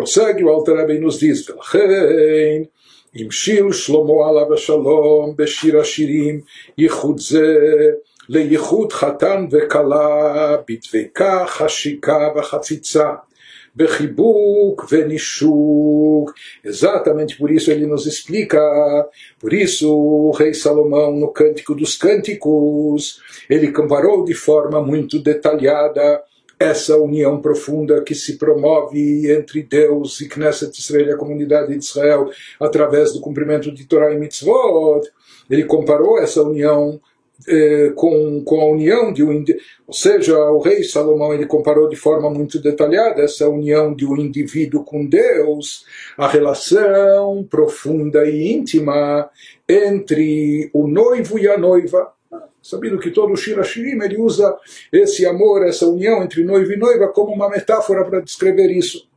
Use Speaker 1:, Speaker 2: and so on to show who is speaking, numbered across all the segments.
Speaker 1: Prossegue o Alter Rebbe e nos diz, ולכן המשיל שלמה עליו השלום בשיר השירים ייחוד זה לייחוד חתן וכלה בדבקה, חשיקה וחפיצה. bechibuc venishuk. Exatamente por isso ele nos explica. Por isso o rei Salomão, no Cântico dos Cânticos, ele comparou de forma muito detalhada essa união profunda que se promove entre Deus e Knesset Israel, a comunidade de Israel, através do cumprimento de Torah e Mitzvot. Ele comparou essa união eh, com, com a união de um ou seja, o rei Salomão ele comparou de forma muito detalhada essa união de um indivíduo com Deus, a relação profunda e íntima entre o noivo e a noiva. Sabendo que todo o Shirashirim ele usa esse amor, essa união entre noivo e noiva como uma metáfora para descrever isso.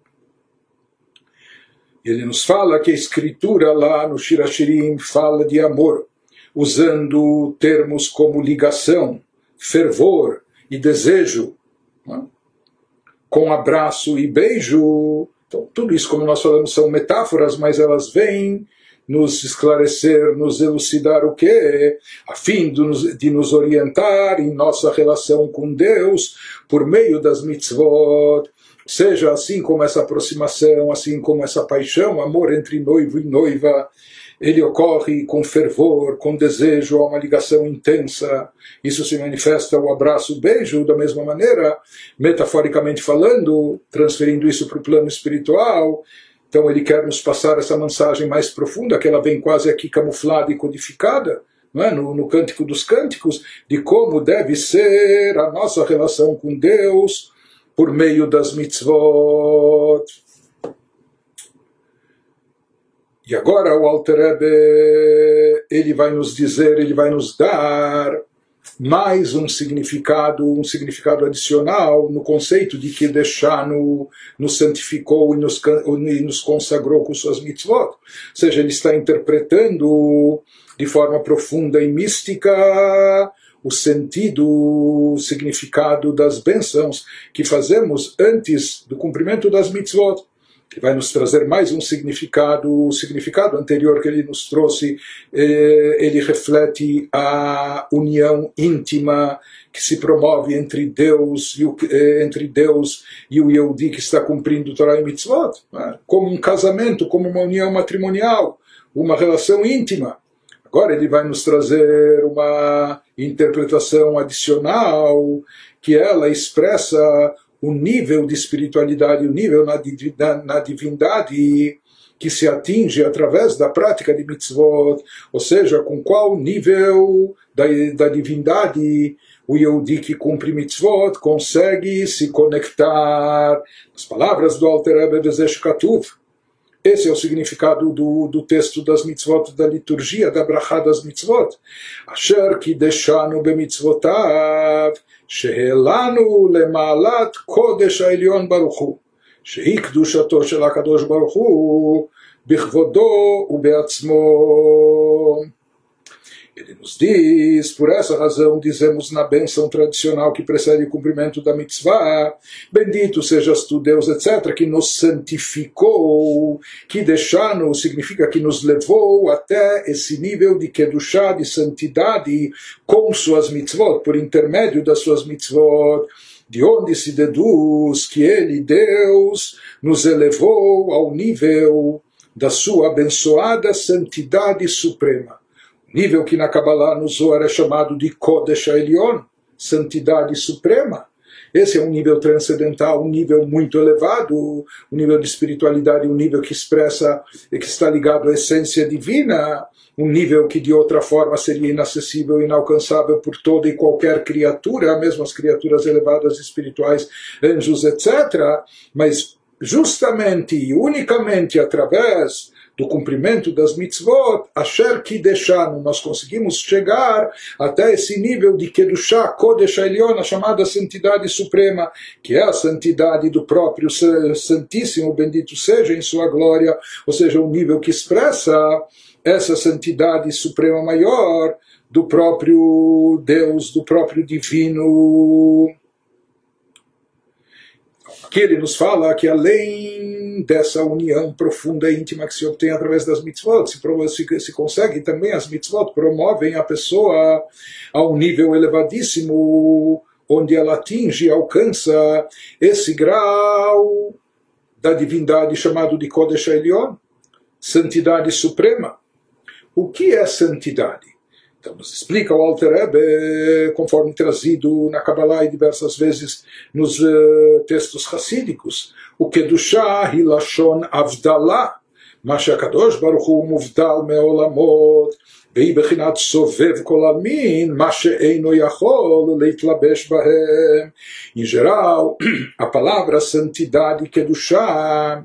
Speaker 1: Ele nos fala que a escritura lá no Shirashirim fala de amor usando termos como ligação, fervor e desejo, né? com abraço e beijo. Então, tudo isso, como nós falamos, são metáforas, mas elas vêm nos esclarecer, nos elucidar o que a fim de nos, de nos orientar em nossa relação com Deus por meio das mitzvot, seja assim como essa aproximação, assim como essa paixão, amor entre noivo e noiva, ele ocorre com fervor, com desejo, há uma ligação intensa. Isso se manifesta o abraço, o beijo, da mesma maneira, metaforicamente falando, transferindo isso para o plano espiritual. Então ele quer nos passar essa mensagem mais profunda, que ela vem quase aqui camuflada e codificada. É? No, no Cântico dos Cânticos, de como deve ser a nossa relação com Deus por meio das mitzvot. E agora o Alter Rebbe, ele vai nos dizer, ele vai nos dar mais um significado, um significado adicional no conceito de que Deixano nos santificou e nos, e nos consagrou com suas mitzvot. Ou seja, ele está interpretando de forma profunda e mística o sentido, o significado das bênçãos que fazemos antes do cumprimento das mitzvot que vai nos trazer mais um significado, o significado anterior que ele nos trouxe, eh, ele reflete a união íntima que se promove entre Deus e o, eh, entre Deus e o Yehudi que está cumprindo Torah e Mitzvot, né? como um casamento, como uma união matrimonial, uma relação íntima. Agora ele vai nos trazer uma interpretação adicional que ela expressa o nível de espiritualidade, o nível na, na, na divindade que se atinge através da prática de mitzvot, ou seja, com qual nível da, da divindade o Yehudi que cumpre mitzvot consegue se conectar. As palavras do Alter Rebbe Bezesh Katuv, esse é o significado do, do texto das mitzvot, da liturgia, da brachá das mitzvot. Asher ki deixanu bemitzvotav, שהעלנו למעלת קודש העליון ברוך הוא, שהיא קדושתו של הקדוש ברוך הוא בכבודו ובעצמו. Ele nos diz, por essa razão dizemos na benção tradicional que precede o cumprimento da mitzvah, bendito sejas tu Deus, etc., que nos santificou, que deixando significa que nos levou até esse nível de kedushá, de santidade, com suas mitzvot, por intermédio das suas mitzvot, de onde se deduz que ele, Deus, nos elevou ao nível da sua abençoada santidade suprema nível que na Kabbalah no Zohar é chamado de Kodesh Elion, santidade suprema. Esse é um nível transcendental, um nível muito elevado, um nível de espiritualidade, um nível que expressa, que está ligado à essência divina, um nível que de outra forma seria inacessível, inalcançável por toda e qualquer criatura, mesmo as criaturas elevadas espirituais, anjos, etc. Mas justamente e unicamente através do cumprimento das mitzvot, Asher Kideshanu, nós conseguimos chegar até esse nível de Kedushá, Kodesh Elion, a chamada santidade suprema, que é a santidade do próprio Santíssimo, bendito seja em sua glória, ou seja, um nível que expressa essa santidade suprema maior do próprio Deus, do próprio Divino. Aqui ele nos fala que além dessa união profunda e íntima que se obtém através das mitzvot, se, se, se consegue também as mitzvot promovem a pessoa a um nível elevadíssimo, onde ela atinge e alcança esse grau da divindade chamado de Kodesh Elion, santidade suprema. O que é santidade? Então, nos explica o Alter Rebbe, conforme trazido na Kabbalah e diversas vezes nos uh, textos racídicos, o Kedushah Hilashon Avdalah, מה שהקדוש ברוך הוא מובדל מעולמות, והיא בחינת סובב כל המין, מה שאינו יכול להתלבש בהם. Em geral, a palavra santidade, kedushá,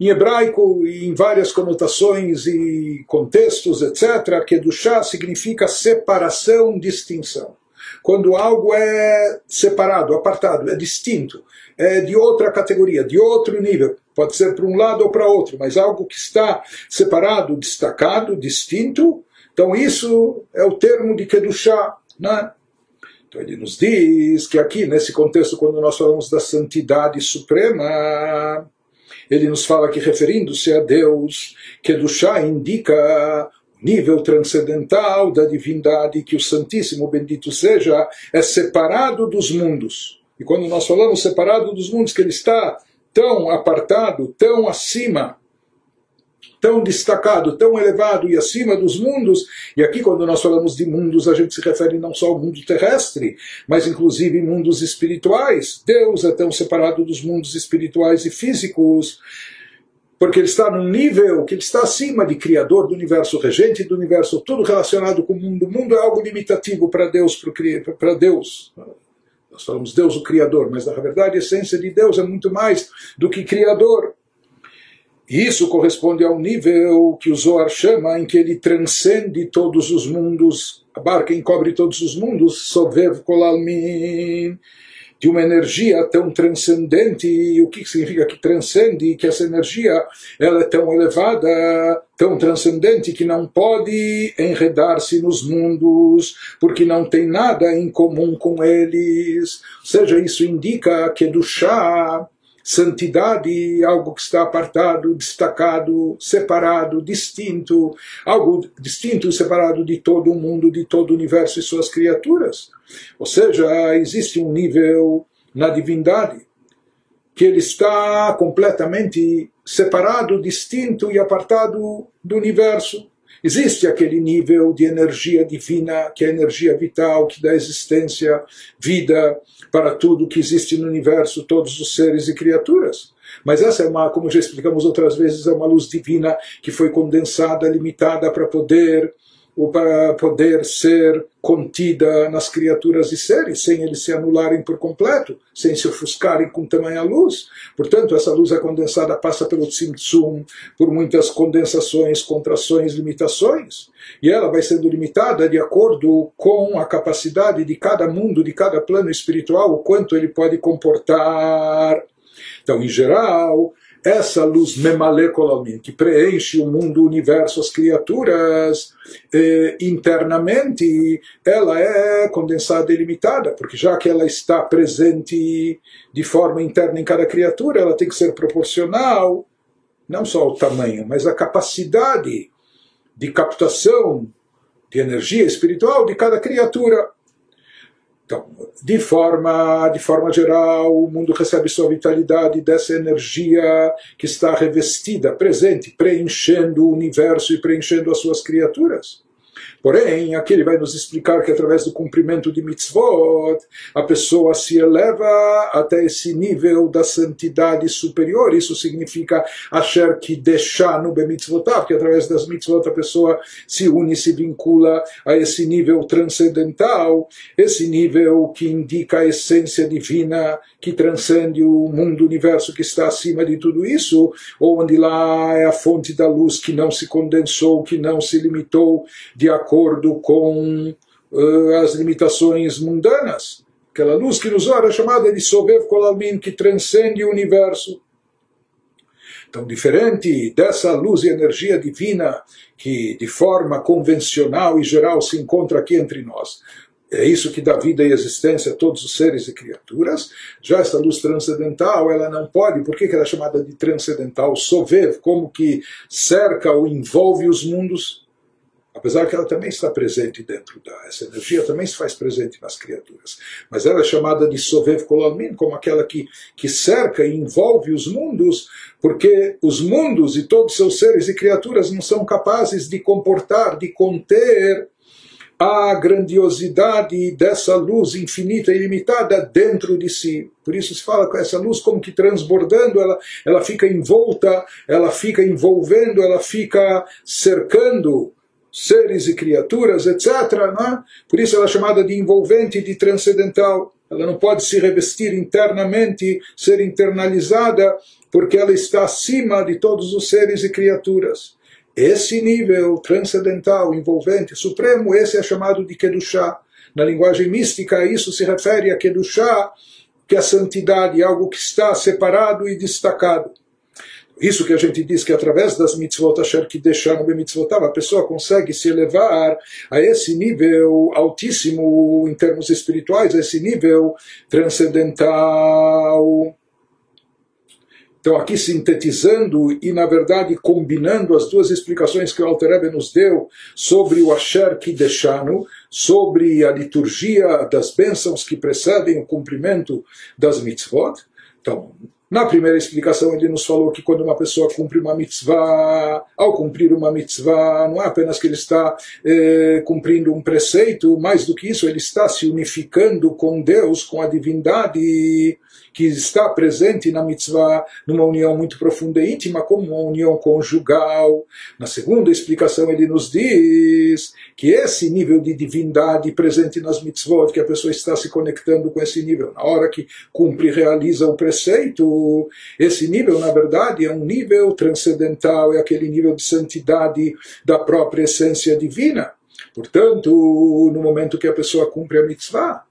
Speaker 1: em hebraico, em várias conotações e contextos, etc., Kedushá significa separação, distinção. Quando algo é separado, apartado, é distinto, é de outra categoria, de outro nível, pode ser para um lado ou para outro, mas algo que está separado, destacado, distinto, então isso é o termo de Kedushá. Né? Então ele nos diz que aqui, nesse contexto, quando nós falamos da santidade suprema, ele nos fala que, referindo-se a Deus, chá indica nível transcendental da divindade, que o Santíssimo Bendito seja, é separado dos mundos. E quando nós falamos separado dos mundos, que ele está tão apartado, tão acima tão destacado, tão elevado e acima dos mundos. E aqui, quando nós falamos de mundos, a gente se refere não só ao mundo terrestre, mas inclusive mundos espirituais. Deus é tão separado dos mundos espirituais e físicos porque ele está num nível que ele está acima de criador do universo, regente do universo, tudo relacionado com o mundo. O mundo é algo limitativo para Deus, para Deus. Nós falamos Deus o criador, mas na verdade a essência de Deus é muito mais do que criador. Isso corresponde ao nível que o Zohar chama, em que ele transcende todos os mundos, abarca e encobre todos os mundos, Sovev Kolalmin, de uma energia tão transcendente. E o que significa que transcende? Que essa energia ela é tão elevada, tão transcendente, que não pode enredar-se nos mundos, porque não tem nada em comum com eles. Seja, isso indica que do chá santidade, algo que está apartado, destacado, separado, distinto, algo distinto e separado de todo o mundo, de todo o universo e suas criaturas. Ou seja, existe um nível na divindade que ele está completamente separado, distinto e apartado do universo. Existe aquele nível de energia divina, que é a energia vital, que dá existência, vida para tudo que existe no universo, todos os seres e criaturas. Mas essa é uma, como já explicamos outras vezes, é uma luz divina que foi condensada, limitada para poder ou para poder ser contida nas criaturas e seres, sem eles se anularem por completo, sem se ofuscarem com tamanha luz. Portanto, essa luz é condensada, passa pelo Tzimtzum, por muitas condensações, contrações, limitações, e ela vai sendo limitada de acordo com a capacidade de cada mundo, de cada plano espiritual, o quanto ele pode comportar. Então, em geral, essa luz memalekolalmin, que preenche o mundo, o universo, as criaturas, eh, internamente, ela é condensada e limitada, porque já que ela está presente de forma interna em cada criatura, ela tem que ser proporcional, não só ao tamanho, mas à capacidade de captação de energia espiritual de cada criatura. Então, de forma, de forma geral, o mundo recebe sua vitalidade dessa energia que está revestida, presente, preenchendo o universo e preenchendo as suas criaturas. Porém, aqui ele vai nos explicar que através do cumprimento de mitzvot, a pessoa se eleva até esse nível da santidade superior. Isso significa achar que deixar no bemitzvotav, que através das mitzvot a pessoa se une, se vincula a esse nível transcendental, esse nível que indica a essência divina que transcende o mundo, o universo que está acima de tudo isso, onde lá é a fonte da luz que não se condensou, que não se limitou de acordo acordo com uh, as limitações mundanas. Aquela luz que ora é chamada de Sobev Kolalmin, que transcende o universo. Então, diferente dessa luz e energia divina que de forma convencional e geral se encontra aqui entre nós, é isso que dá vida e existência a todos os seres e criaturas. Já essa luz transcendental, ela não pode, por que, ela é chamada de transcendental? Sovev, como que cerca ou envolve os mundos, apesar que ela também está presente dentro da, essa energia também se faz presente nas criaturas. Mas ela é chamada de Sovev como aquela que, que cerca e envolve os mundos, porque os mundos e todos os seus seres e criaturas não são capazes de comportar, de conter a grandiosidade dessa luz infinita e ilimitada dentro de si. Por isso se fala com essa luz como que transbordando, ela, ela fica envolta, ela fica envolvendo, ela fica cercando seres e criaturas, etc. É? Por isso ela é chamada de envolvente, de transcendental. Ela não pode se revestir internamente, ser internalizada, porque ela está acima de todos os seres e criaturas. Esse nível transcendental, envolvente, supremo, esse é chamado de Kedushá. Na linguagem mística, isso se refere a Kedushá, que é a santidade, algo que está separado e destacado. Isso que a gente diz que através das mitzvot asher que deixaram bem mitzvotav, a pessoa consegue se elevar a esse nível altíssimo em termos espirituais, a esse nível transcendental. Então, aqui sintetizando e, na verdade, combinando as duas explicações que o Alter Rebbe nos deu sobre o Asher Kideshanu, sobre a liturgia das bênçãos que precedem o cumprimento das mitzvot. Então, na primeira explicação, ele nos falou que quando uma pessoa cumpre uma mitzvah, ao cumprir uma mitzvah, não é apenas que ele está eh, cumprindo um preceito, mais do que isso, ele está se unificando com Deus, com a divindade que está presente na mitzvah numa união muito profunda e íntima, como uma união conjugal. Na segunda explicação, ele nos diz que esse nível de divindade presente nas mitzvot, que a pessoa está se conectando com esse nível, na hora que cumpre e realiza o preceito, esse nível, na verdade, é um nível transcendental, é aquele nível de santidade da própria essência divina. Portanto, no momento que a pessoa cumpre a mitzvah,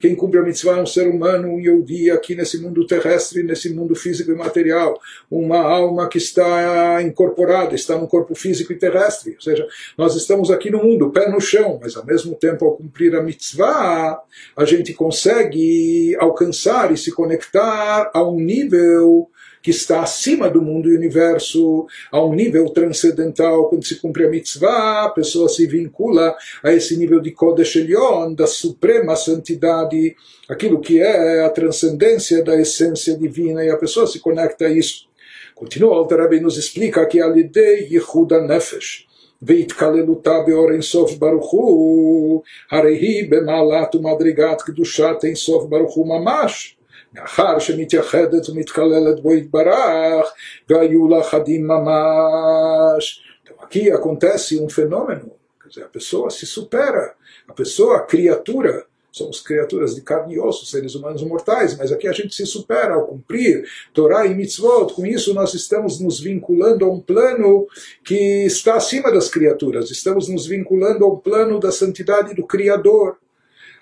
Speaker 1: quem cumpre a mitzvah é um ser humano, um Yehudi, aqui nesse mundo terrestre, nesse mundo físico e material. Uma alma que está incorporada, está no corpo físico e terrestre. Ou seja, nós estamos aqui no mundo, pé no chão, mas ao mesmo tempo, ao cumprir a mitzvah, a gente consegue alcançar e se conectar a um nível que está acima do mundo e universo, a um nível transcendental. Quando se cumpre a mitzvah, a pessoa se vincula a esse nível de Kodesh Elyon, da suprema santidade, aquilo que é a transcendência da essência divina, e a pessoa se conecta a isso. Continua, o Alter nos explica que a Lidei Yehuda Nefesh, והתקללותה באור אינסוף ברוך הוא, הרי היא במעלת ומדרגת קדושת אינסוף ברוך הוא ממש. מאחר שמתייחדת ומתכללת בו יתברך, והיו לה חדים ממש. Então aqui acontece um fenômeno, quer dizer, a pessoa se supera, a pessoa, a criatura, somos criaturas de carne e osso, seres humanos mortais, mas aqui a gente se supera ao cumprir Torá e Mitzvot. Com isso, nós estamos nos vinculando a um plano que está acima das criaturas, estamos nos vinculando a um plano da santidade do Criador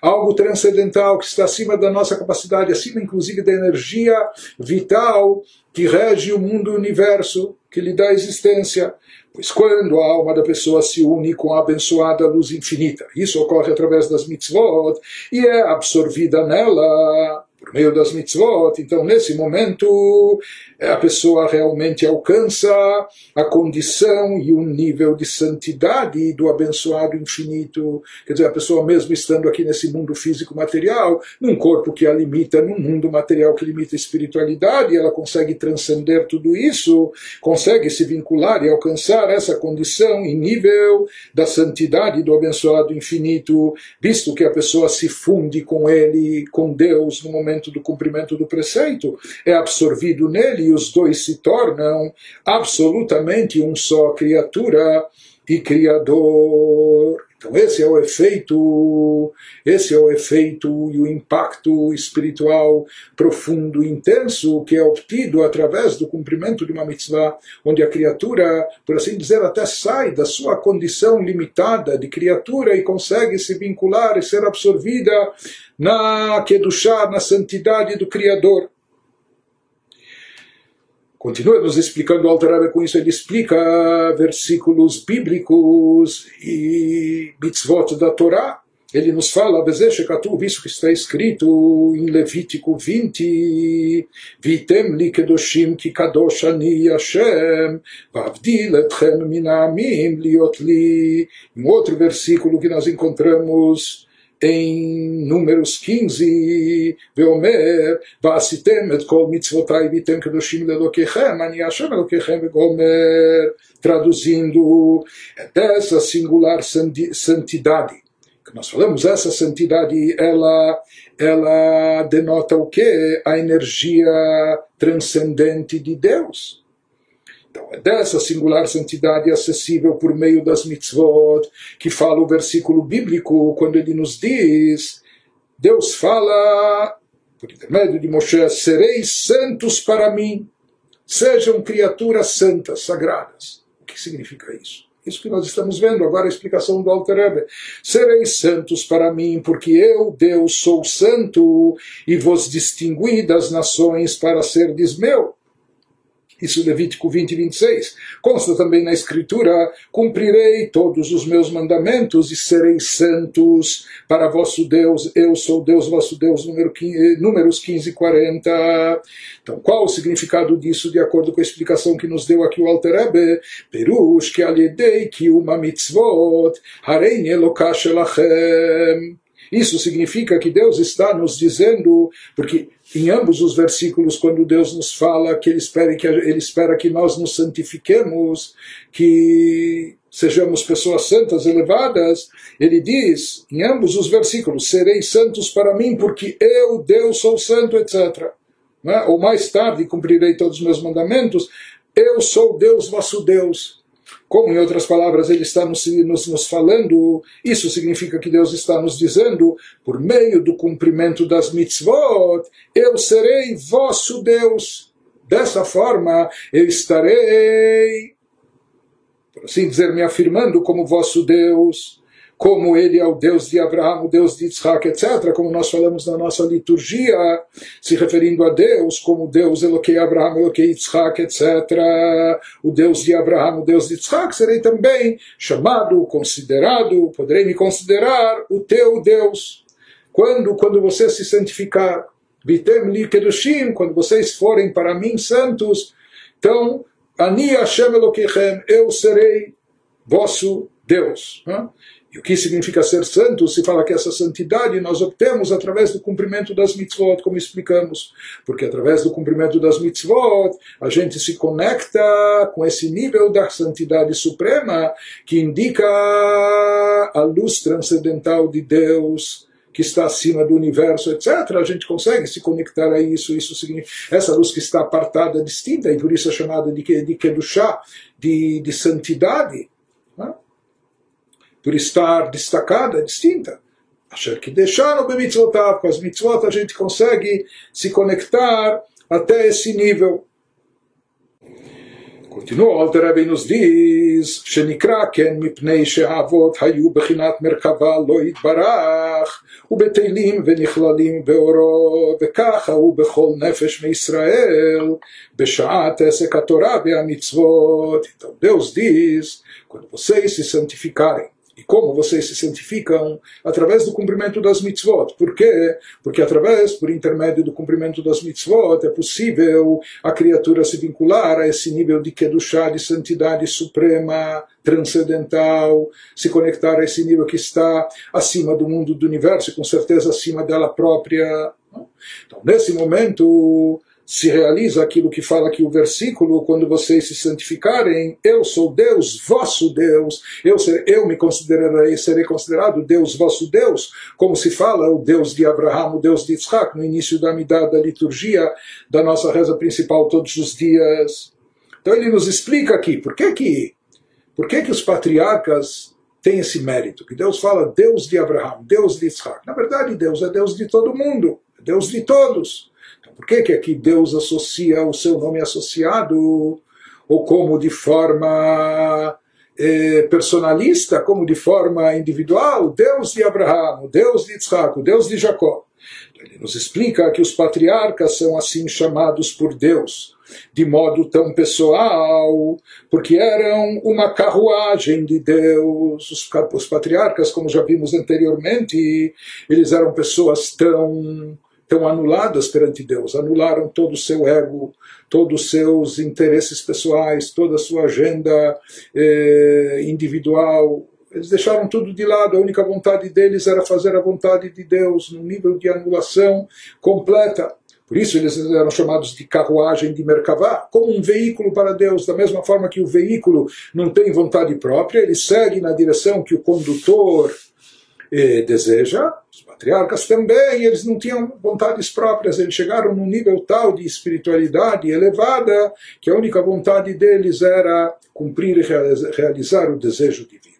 Speaker 1: algo transcendental que está acima da nossa capacidade, acima inclusive da energia vital que rege o mundo e o universo, que lhe dá existência. Pois quando a alma da pessoa se une com a abençoada luz infinita, isso ocorre através das mitzvot e é absorvida nela por meio das mitzvot. Então, nesse momento, a pessoa realmente alcança a condição e um nível de santidade do abençoado infinito. Quer dizer, a pessoa, mesmo estando aqui nesse mundo físico material, num corpo que a limita, num mundo material que limita a espiritualidade, ela consegue transcender tudo isso, consegue se vincular e alcançar essa condição e nível da santidade do abençoado infinito, visto que a pessoa se funde com ele, com Deus, no momento do cumprimento do preceito, é absorvido nele e os dois se tornam absolutamente um só criatura e criador. Então esse é o efeito, esse é o efeito e o impacto espiritual profundo e intenso que é obtido através do cumprimento de uma mitzvah, onde a criatura, por assim dizer, até sai da sua condição limitada de criatura e consegue se vincular e ser absorvida na Kedushá, na santidade do Criador. Continua nos explicando o Alter com isso, ele explica versículos bíblicos e mitzvot da Torá, ele nos fala, isso que está escrito em Levítico 20, Vitem li kedoshim ki kadosh ani Hashem, vavdil etchem minamim liot li. Um outro versículo que nós encontramos em Números 15, Veomer, Vasitem et kol mitzvotai vitem kedoshim lelokechem, ani Hashem elokechem vegomer, traduzindo, dessa singular santidade que nós falamos, essa santidade, ela, ela denota o quê? A energia transcendente de Deus. Então, é dessa singular santidade acessível por meio das mitzvot que fala o versículo bíblico, quando ele nos diz, Deus fala, por intermédio de Moshe, sereis santos para mim, sejam criaturas santas, sagradas. O que significa isso? Isso que nós estamos vendo agora a explicação do Alter Rebbe. Sereis santos para mim, porque eu, Deus, sou santo e vos distingui das nações para serdes meu. Isso Levítico 20 e 26. Consta também na Escritura: cumprirei todos os meus mandamentos e serei santos para vosso Deus. Eu sou Deus, vosso Deus. Número 15, números 15 e 40. Então, qual o significado disso, de acordo com a explicação que nos deu aqui o Alter Rebbe? Perush que aliedei que uma mitzvot, harei elokash Isso significa que Deus está nos dizendo, porque em ambos os versículos, quando Deus nos fala que Ele espera que, ele espera que nós nos santifiquemos, que sejamos pessoas santas, elevadas, Ele diz, em ambos os versículos, sereis santos para mim, porque eu, Deus, sou santo, etc. É? Ou mais tarde cumprirei todos os meus mandamentos, eu sou Deus, vosso Deus. Como, em outras palavras, ele está nos, nos, nos, falando, isso significa que Deus está nos dizendo, por meio do cumprimento das mitzvot, eu serei vosso Deus. Dessa forma, eu estarei, por assim dizer, me afirmando como vosso Deus como ele é o Deus de Abraão, o Deus de Isaac, etc., como nós falamos na nossa liturgia, se referindo a Deus como Deus Eloquei Abraão, Eloquei Isaac, etc., o Deus de Abraão, o Deus de Isaac, serei também chamado, considerado, poderei me considerar o teu Deus. Quando, quando você se santificar, Bitem li kedushim, quando vocês forem para mim santos, então, Ani Hashem Elokeichem, eu serei vosso Deus. Né? E o que significa ser santo? Se fala que essa santidade nós obtemos através do cumprimento das mitzvot, como explicamos. Porque através do cumprimento das mitzvot, a gente se conecta com esse nível da santidade suprema que indica a luz transcendental de Deus que está acima do universo, etc., a gente consegue se conectar a isso. Isso significa essa luz que está apartada, distinta, e por isso é chamada de, de Kedushá, de, de santidade por estar destacada, distinta. Asher que deixaram bemitzvotav, com as mitzvot a gente consegue se conectar até esse nível. Continua, o Alter Rebbe nos diz, שנקרא כן מפני שהאבות היו בחינת מרכבה לא יתברך, ובטלים ונכללים באורו, וככה הוא בכל נפש מישראל, בשעת עסק התורה והמצוות. Então Deus diz, quando vocês se santificarem, e como vocês se santificam? Através do cumprimento das mitzvot. Por quê? Porque através, por intermédio do cumprimento das mitzvot, é possível a criatura se vincular a esse nível de kedushá, de santidade suprema, transcendental, se conectar a esse nível que está acima do mundo do universo, e com certeza acima dela própria. Então, nesse momento, se realiza aquilo que fala aqui o versículo, quando vocês se santificarem, eu sou Deus, vosso Deus, eu, ser, eu me considerarei, serei considerado Deus, vosso Deus, como se fala o Deus de Abraão, o Deus de Isaac, no início da midá da liturgia da nossa reza principal todos os dias. Então ele nos explica aqui, por que que, por que, que os patriarcas têm esse mérito? Que Deus fala Deus de Abraão, Deus de Isaac. Na verdade, Deus é Deus de todo mundo, é Deus de todos. Por que, que aqui Deus associa o seu nome associado, ou como de forma eh, personalista, como de forma individual, Deus de Abraão, Deus de Isaac, Deus de Jacó. Ele nos explica que os patriarcas são assim chamados por Deus, de modo tão pessoal, porque eram uma carruagem de Deus. Os, patriarcas, como já vimos anteriormente, eles eram pessoas tão tão anuladas perante Deus, anularam todo o seu ego, todos os seus interesses pessoais, toda a sua agenda eh, individual, eles deixaram tudo de lado, a única vontade deles era fazer a vontade de Deus, num nível de anulação completa. Por isso eles eram chamados de carruagem de Merkavá, como um veículo para Deus, da mesma forma que o veículo não tem vontade própria, ele segue na direção que o condutor eh, deseja. Patriarcas também, eles não tinham vontades próprias, eles chegaram num nível tal de espiritualidade elevada que a única vontade deles era cumprir e realizar o desejo divino.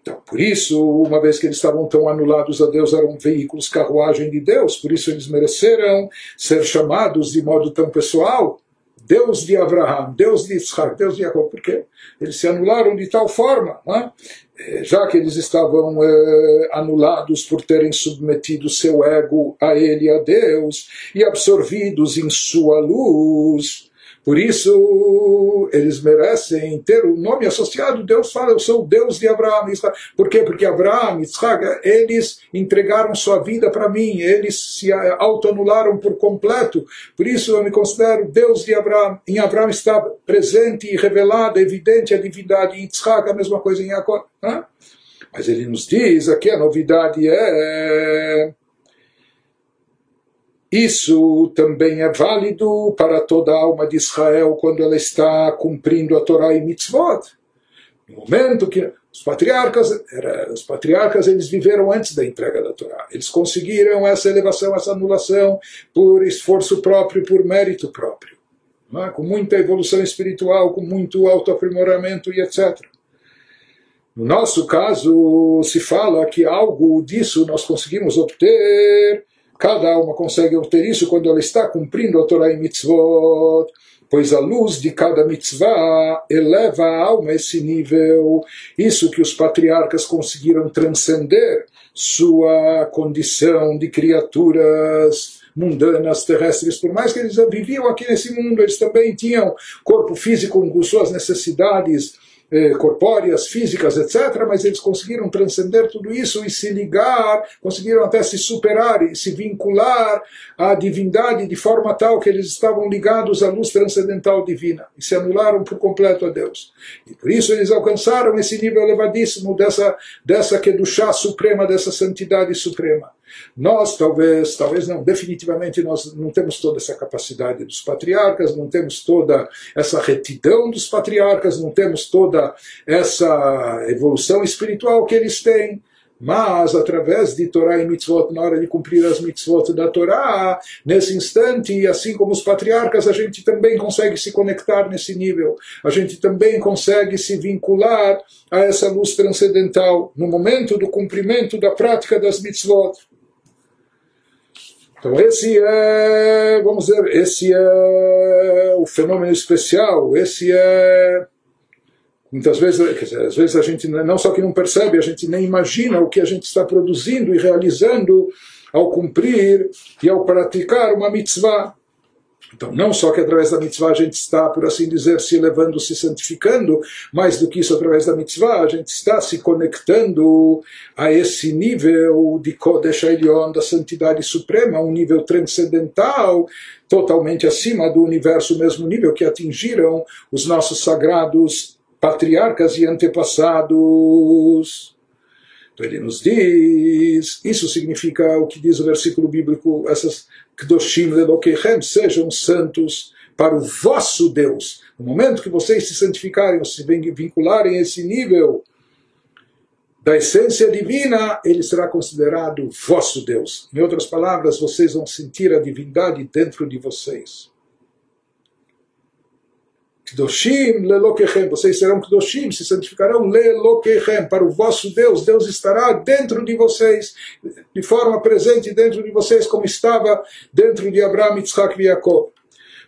Speaker 1: Então, por isso, uma vez que eles estavam tão anulados a Deus, eram veículos, carruagem de Deus, por isso eles mereceram ser chamados de modo tão pessoal Deus de Abraão, Deus de Isaac, Deus de Jacob, por quê? Eles se anularam de tal forma, é? já que eles estavam é, anulados por terem submetido seu ego a ele, a Deus, e absorvidos em sua luz, por isso, eles merecem ter o nome associado. Deus fala, eu sou o Deus de Abraão. Por quê? Porque Abraão Isaac, eles entregaram sua vida para mim, eles se autoanularam por completo. Por isso, eu me considero Deus de Abraão. Em Abraão está presente e revelada, evidente a divindade. Em Isaac, a mesma coisa em Jacob. Mas ele nos diz aqui a novidade é isso também é válido para toda a alma de Israel quando ela está cumprindo a Torá e Mitzvot. No momento que os patriarcas, era, os patriarcas eles viveram antes da entrega da Torá. Eles conseguiram essa elevação, essa anulação por esforço próprio, por mérito próprio. É? Com muita evolução espiritual, com muito autoaprimoramento e etc. No nosso caso, se fala que algo disso nós conseguimos obter Cada alma consegue obter isso quando ela está cumprindo a Torá e mitzvot, pois a luz de cada mitzvah eleva a alma a esse nível. Isso que os patriarcas conseguiram transcender sua condição de criaturas mundanas, terrestres, por mais que eles viviam aqui nesse mundo, eles também tinham corpo físico com suas necessidades corpóreas, físicas, etc., mas eles conseguiram transcender tudo isso e se ligar, conseguiram até se superar e se vincular à divindade de forma tal que eles estavam ligados à luz transcendental divina e se anularam por completo a Deus. E por isso eles alcançaram esse nível elevadíssimo dessa, dessa que é suprema, dessa santidade suprema. Nós, talvez, talvez não, definitivamente nós não temos toda essa capacidade dos patriarcas, não temos toda essa retidão dos patriarcas, não temos toda essa evolução espiritual que eles têm. Mas, através de Torá e mitzvot, na hora de cumprir as mitzvot da Torá, nesse instante, assim como os patriarcas, a gente também consegue se conectar nesse nível. A gente também consegue se vincular a essa luz transcendental no momento do cumprimento da prática das mitzvot. Então esse é, vamos dizer, esse é o fenômeno especial, esse é muitas vezes, dizer, às vezes a gente não só que não percebe, a gente nem imagina o que a gente está produzindo e realizando ao cumprir e ao praticar uma mitzvah. Então, não só que através da mitzvah a gente está, por assim dizer, se elevando, se santificando, mais do que isso, através da mitzvah, a gente está se conectando a esse nível de Kodesh Elyon, da santidade suprema, um nível transcendental, totalmente acima do universo, mesmo nível que atingiram os nossos sagrados patriarcas e antepassados. Então ele nos diz, isso significa o que diz o versículo bíblico, essas Kdoshim Lelokechem, sejam santos para o vosso Deus. No momento que vocês se santificarem, se vincularem a esse nível da essência divina, ele será considerado vosso Deus. Em outras palavras, vocês vão sentir a divindade dentro de vocês. Kdoshim lelokechem, vocês serão Kdoshim, se santificarão lelokechem, para o vosso Deus, Deus estará dentro de vocês, de forma presente dentro de vocês, como estava dentro de Abraão, Yitzhak e Jacob.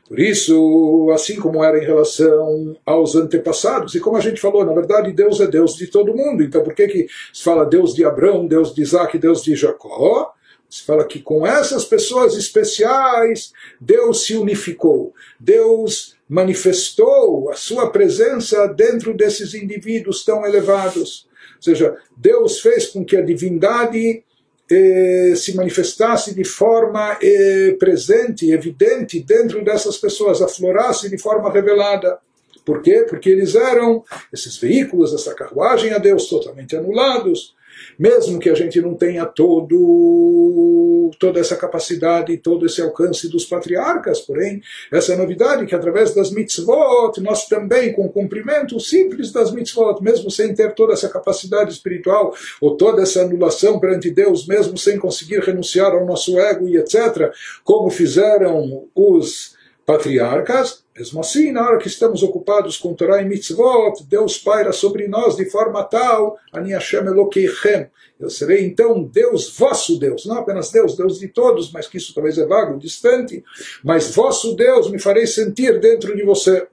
Speaker 1: Por isso, assim como era em relação aos antepassados, e como a gente falou, na verdade Deus é Deus de todo mundo, então por que, que se fala Deus de Abraão, Deus de Isaac, Deus de Jacó? Se fala que com essas pessoas especiais, Deus se unificou. Deus manifestou a sua presença dentro desses indivíduos tão elevados. Ou seja, Deus fez com que a divindade eh, se manifestasse de forma eh, presente, evidente, dentro dessas pessoas, aflorasse de forma revelada. Por quê? Porque eles eram esses veículos, essa carruagem a Deus totalmente anulados, mesmo que a gente não tenha todo, toda essa capacidade, todo esse alcance dos patriarcas, porém, essa é novidade que através das mitzvot, nós também, com o cumprimento simples das mitzvot, mesmo sem ter toda essa capacidade espiritual, ou toda essa anulação perante Deus, mesmo sem conseguir renunciar ao nosso ego e etc., como fizeram os patriarcas, mesmo assim, na hora que estamos ocupados com Torah e Mitzvot, Deus paira sobre nós de forma tal, Ani Hashem Elokeichem, eu serei então Deus, vosso Deus, não apenas Deus, Deus de todos, mas que isso talvez é vago, distante, mas vosso Deus me farei sentir dentro de você.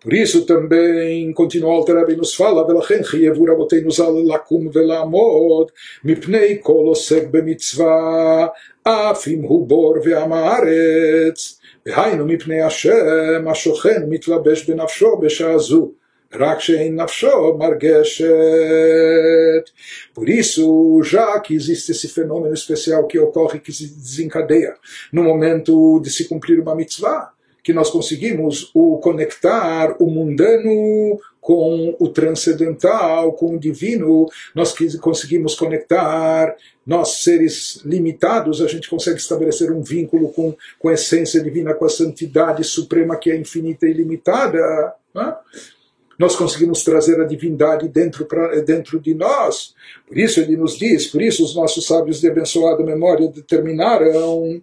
Speaker 1: Por isso também, continua o Alter Rebbe nos fala, ולכן חייבו רבותינו ז"ל לקום ולעמוד מפני כל עוסק במצווה, אף אם הוא בור ועם הארץ. והיינו מפני השם השוכן מתלבש בנפשו בשעה זו. רק שאין nafsho margeshet. Por isso, já que existe esse fenômeno especial que ocorre, que se desencadeia no momento de se cumprir uma mitzvah, que nós conseguimos o conectar o mundano com o transcendental, com o divino, nós conseguimos conectar, nós seres limitados, a gente consegue estabelecer um vínculo com, com a essência divina, com a santidade suprema que é infinita e ilimitada. Né? Nós conseguimos trazer a divindade dentro, pra, dentro de nós. Por isso ele nos diz, por isso os nossos sábios de abençoada memória determinaram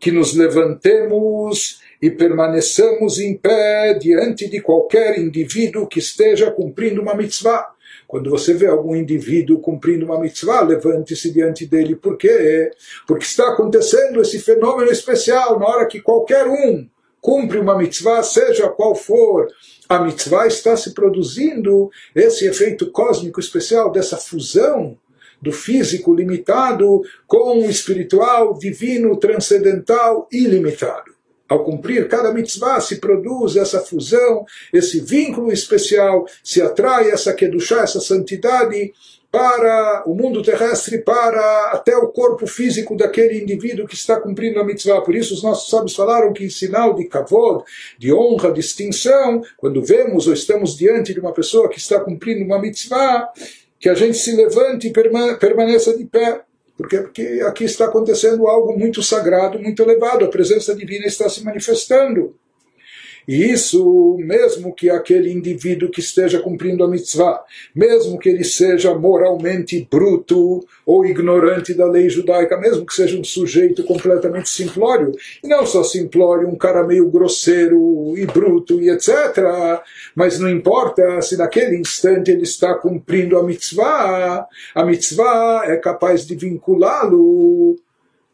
Speaker 1: que nos levantemos e permaneçamos em pé diante de qualquer indivíduo que esteja cumprindo uma mitzvah. Quando você vê algum indivíduo cumprindo uma mitzvah, levante-se diante dele. Por quê? Porque está acontecendo esse fenômeno especial na hora que qualquer um cumpre uma mitzvah, seja qual for a mitzvah, está se produzindo esse efeito cósmico especial dessa fusão do físico limitado com o espiritual, divino, transcendental, ilimitado. Ao cumprir cada mitzvah, se produz essa fusão, esse vínculo especial, se atrai essa kedushá, essa santidade para o mundo terrestre, para até o corpo físico daquele indivíduo que está cumprindo a mitzvah. Por isso os nossos sábios falaram que em sinal de kavod, de honra, distinção, quando vemos ou estamos diante de uma pessoa que está cumprindo uma mitzvah, que a gente se levante e permaneça de pé. Por quê? Porque aqui está acontecendo algo muito sagrado, muito elevado, a presença divina está se manifestando. E isso, mesmo que aquele indivíduo que esteja cumprindo a mitzvah, mesmo que ele seja moralmente bruto ou ignorante da lei judaica, mesmo que seja um sujeito completamente simplório, e não só simplório, um cara meio grosseiro e bruto e etc., mas não importa se naquele instante ele está cumprindo a mitzvah, a mitzvah é capaz de vinculá-lo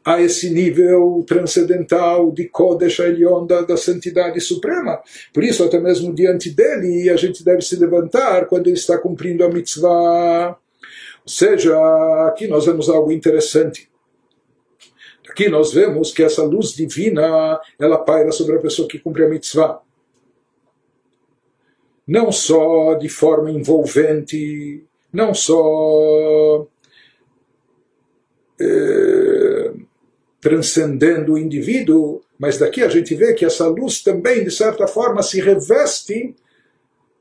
Speaker 1: a esse nível transcendental de Kodesh Elion, da, da santidade suprema. Por isso, até mesmo diante dele, a gente deve se levantar quando ele está cumprindo a mitzvah. Ou seja, aqui nós vemos algo interessante. Aqui nós vemos que essa luz divina, ela paira sobre a pessoa que cumpre a mitzvah. Não só de forma envolvente, não só... Eh, transcendendo o indivíduo, mas daqui a gente vê que essa luz também, de certa forma, se reveste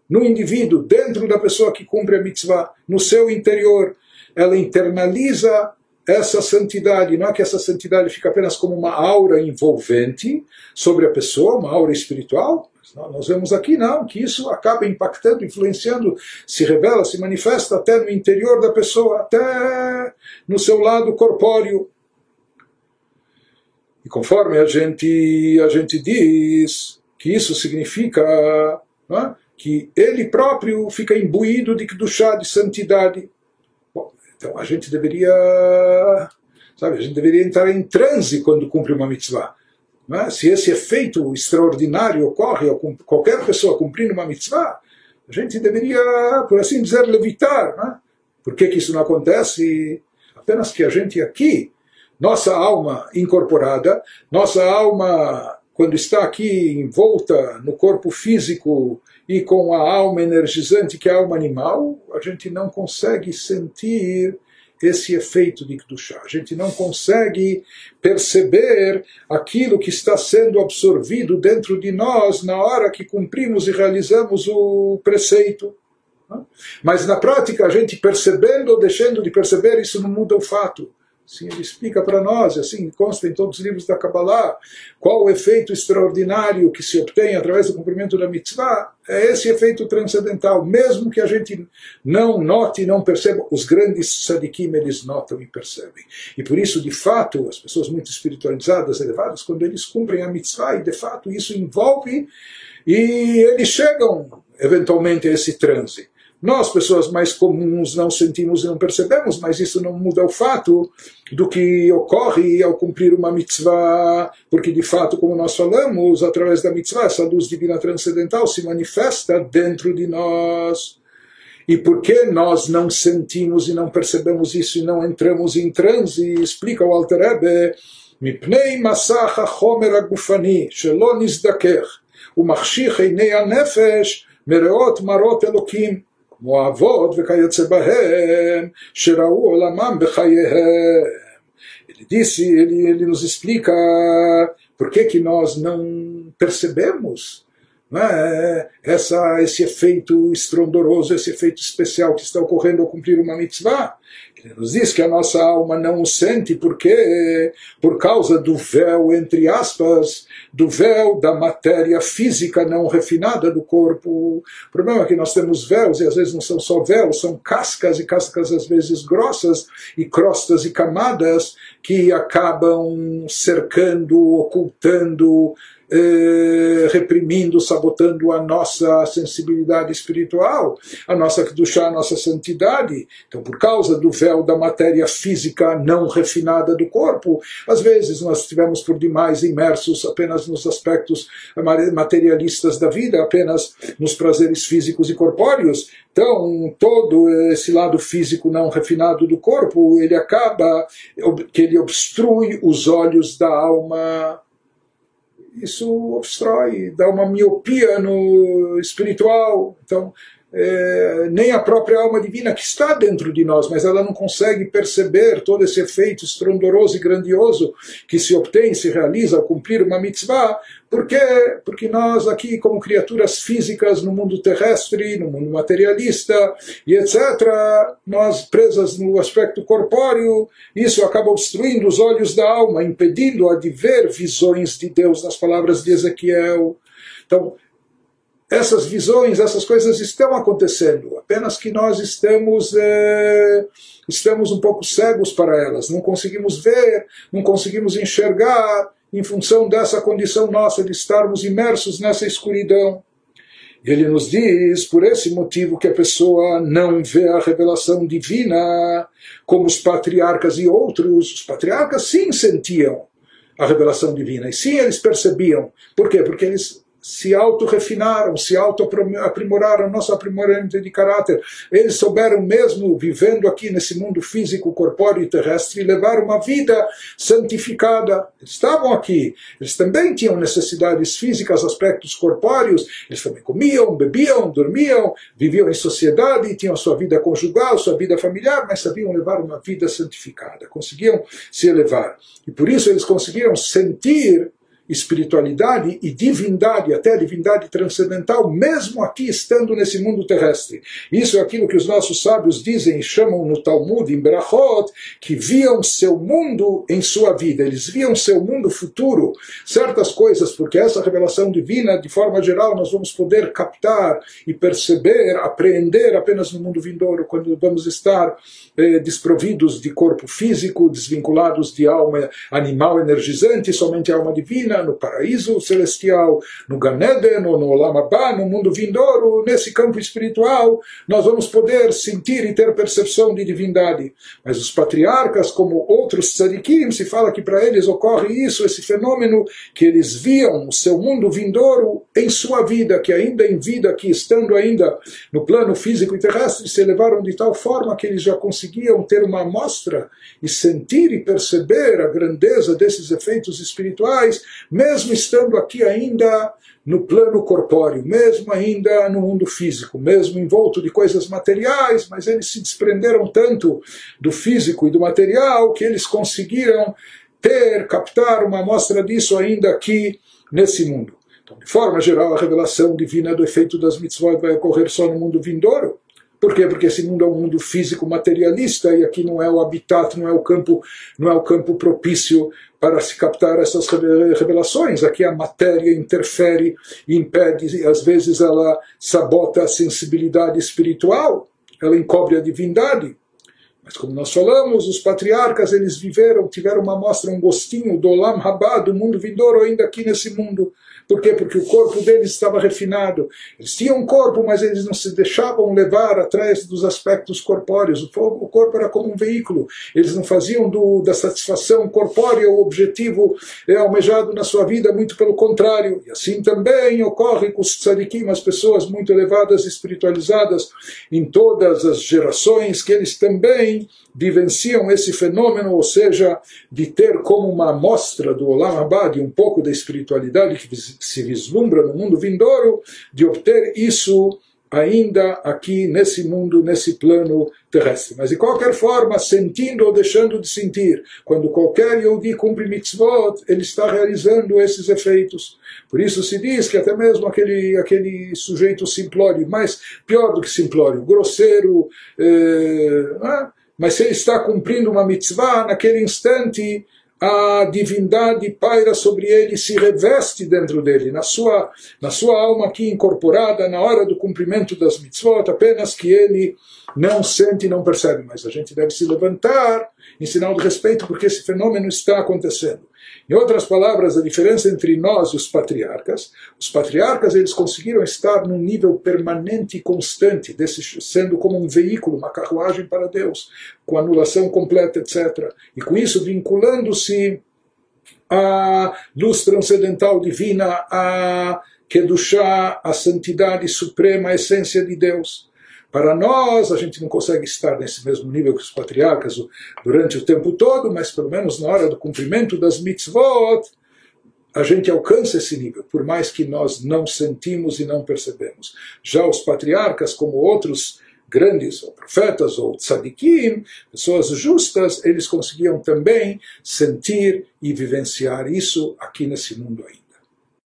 Speaker 1: no indivíduo, dentro da pessoa que cumpre a mitzvah, no seu interior. Ela internaliza essa santidade, não é que essa santidade fica apenas como uma aura envolvente sobre a pessoa, uma aura espiritual. Nós vemos aqui, não, que isso acaba impactando, influenciando, se revela, se manifesta até no interior da pessoa, até no seu lado corpóreo. E conforme a gente, a gente diz que isso significa é? que ele próprio fica imbuído de chá de santidade. Bom, então a gente deveria, sabe, a gente deveria entrar em transe quando cumpre uma mitzvah. É? Se esse efeito extraordinário ocorre a qualquer pessoa cumprindo uma mitzvah, a gente deveria, por assim dizer, levitar. É? Por que, que isso não acontece? Apenas que a gente aqui, nossa alma incorporada, nossa alma, quando está aqui envolta no corpo físico e com a alma energizante, que é a alma animal, a gente não consegue sentir esse efeito de Kedushá. A gente não consegue perceber aquilo que está sendo absorvido dentro de nós na hora que cumprimos e realizamos o preceito. Mas na prática, a gente percebendo ou deixando de perceber, isso não muda o fato. Assim ele explica para nós, assim consta em todos os livros da Kabbalah, qual o efeito extraordinário que se obtém através do cumprimento da mitzvah, é esse efeito transcendental. Mesmo que a gente não note e não perceba, os grandes sadikim eles notam e percebem. E por isso, de fato, as pessoas muito espiritualizadas, elevadas, quando eles cumprem a mitzvah, e de fato isso envolve, e eles chegam eventualmente a esse transe. Nós, pessoas mais comuns, não sentimos e não percebemos, mas isso não muda o fato do que ocorre ao cumprir uma mitzvah, porque de fato, como nós falamos, através da mitzvah, essa luz divina transcendental se manifesta dentro de nós. E por que nós não sentimos e não percebemos isso e não entramos em transe? Explica o Alter Rebbe, מפני מסך החומר הגופני שלא נזדכך ומחשיך עיני הנפש מראות מראות אלוקים כמו האבות וכיוצא בהם, שראו עולמם בחייהם. Ele disse, ele, ele nos explica por que, que nós não percebemos né, essa, esse efeito estrondoroso, esse efeito especial que está ocorrendo ao cumprir uma mitzvah. Ele nos diz que a nossa alma não o sente porque, por causa do véu, entre aspas, do véu da matéria física não refinada do corpo. O problema é que nós temos véus, e às vezes não são só véus, são cascas, e cascas às vezes grossas, e crostas e camadas que acabam cercando, ocultando, eh, reprimindo, sabotando a nossa sensibilidade espiritual, a nossa kedushá, a nossa santidade. Então, por causa do véu da matéria física não refinada do corpo, às vezes nós estivemos por demais imersos apenas nos aspectos materialistas da vida, apenas nos prazeres físicos e corpóreos. Então, todo esse lado físico não refinado do corpo, ele acaba que ele obstrui os olhos da alma isso obstrói, dá uma miopia no espiritual. Então, é, nem a própria alma divina que está dentro de nós, mas ela não consegue perceber todo esse efeito estrondoroso e grandioso que se obtém, se realiza ao cumprir uma mitzvah. Por quê? Porque nós aqui, como criaturas físicas no mundo terrestre, no mundo materialista e etc., nós presas no aspecto corpóreo, isso acaba obstruindo os olhos da alma, impedindo-a de ver visões de Deus nas palavras de Ezequiel. Então, essas visões, essas coisas estão acontecendo, apenas que nós estamos, é, estamos um pouco cegos para elas, não conseguimos ver, não conseguimos enxergar em função dessa condição nossa de estarmos imersos nessa escuridão. Ele nos diz, por esse motivo, que a pessoa não vê a revelação divina como os patriarcas e outros. Os patriarcas sim sentiam a revelação divina, e sim eles percebiam. Por quê? Porque eles se auto-refinaram, se auto-aprimoraram, nosso aprimoramento de caráter. Eles souberam mesmo, vivendo aqui nesse mundo físico, corpóreo e terrestre, levar uma vida santificada. Eles estavam aqui, eles também tinham necessidades físicas, aspectos corpóreos, eles também comiam, bebiam, dormiam, viviam em sociedade, tinham sua vida conjugal, sua vida familiar, mas sabiam levar uma vida santificada, conseguiam se elevar. E por isso eles conseguiram sentir espiritualidade e divindade, até divindade transcendental, mesmo aqui estando nesse mundo terrestre. Isso é aquilo que os nossos sábios dizem e chamam no Talmud, em Berachot, que viam seu mundo em sua vida, eles viam seu mundo futuro, certas coisas, porque essa revelação divina, de forma geral, nós vamos poder captar e perceber, apreender apenas no mundo vindouro, quando vamos estar eh, desprovidos de corpo físico, desvinculados de alma animal energizante, somente alma divina no paraíso celestial, no Ganeden ou no Olamabá, no mundo vindouro, nesse campo espiritual, nós vamos poder sentir e ter percepção de divindade. Mas os patriarcas, como outros tzadikim, se fala que para eles ocorre isso, esse fenômeno, que eles viam o seu mundo vindouro em sua vida, que ainda em vida, que estando ainda no plano físico e terrestre, se elevaram de tal forma que eles já conseguiam ter uma amostra e sentir e perceber a grandeza desses efeitos espirituais, mesmo estando aqui ainda no plano corpóreo, mesmo ainda no mundo físico, mesmo envolto de coisas materiais, mas eles se desprenderam tanto do físico e do material que eles conseguiram ter, captar uma amostra disso ainda aqui nesse mundo. Então, de forma geral, a revelação divina do efeito das mitzvot vai ocorrer só no mundo vindouro. Por quê? Porque esse mundo é um mundo físico materialista e aqui não é o habitat, não é o campo, não é o campo propício para se captar essas revelações. Aqui a matéria interfere, impede, e às vezes ela sabota a sensibilidade espiritual, ela encobre a divindade. Mas como nós falamos, os patriarcas eles viveram, tiveram uma mostra, um gostinho do Olam Rabá, do mundo vindouro ainda aqui nesse mundo. Por quê? Porque o corpo deles estava refinado. Eles tinham um corpo, mas eles não se deixavam levar atrás dos aspectos corpóreos. O corpo era como um veículo. Eles não faziam do, da satisfação corpórea o objetivo é, almejado na sua vida, muito pelo contrário. E assim também ocorre com os tzadikim, as pessoas muito elevadas espiritualizadas em todas as gerações, que eles também vivenciam esse fenômeno, ou seja, de ter como uma amostra do Olam Abad um pouco da espiritualidade que se vislumbra no mundo vindouro, de obter isso ainda aqui nesse mundo, nesse plano terrestre. Mas de qualquer forma, sentindo ou deixando de sentir, quando qualquer Yehudi cumpre mitzvot, ele está realizando esses efeitos. Por isso se diz que até mesmo aquele, aquele sujeito simplório, mais pior do que simplório, grosseiro, eh, mas se ele está cumprindo uma mitzvah, naquele instante a divindade paira sobre ele, se reveste dentro dele, na sua, na sua alma aqui incorporada, na hora do cumprimento das mitzvot, apenas que ele não sente e não percebe. Mas a gente deve se levantar em sinal de respeito, porque esse fenômeno está acontecendo. Em outras palavras, a diferença entre nós e os patriarcas, os patriarcas eles conseguiram estar num nível permanente e constante, desse, sendo como um veículo, uma carruagem para Deus, com anulação completa, etc. E com isso vinculando-se à luz transcendental divina, a Kedushá, a santidade suprema, a essência de Deus. Para nós, a gente não consegue estar nesse mesmo nível que os patriarcas durante o tempo todo, mas pelo menos na hora do cumprimento das mitzvot, a gente alcança esse nível, por mais que nós não sentimos e não percebemos. Já os patriarcas, como outros grandes ou profetas ou tzadikim, pessoas justas, eles conseguiam também sentir e vivenciar isso aqui nesse mundo ainda.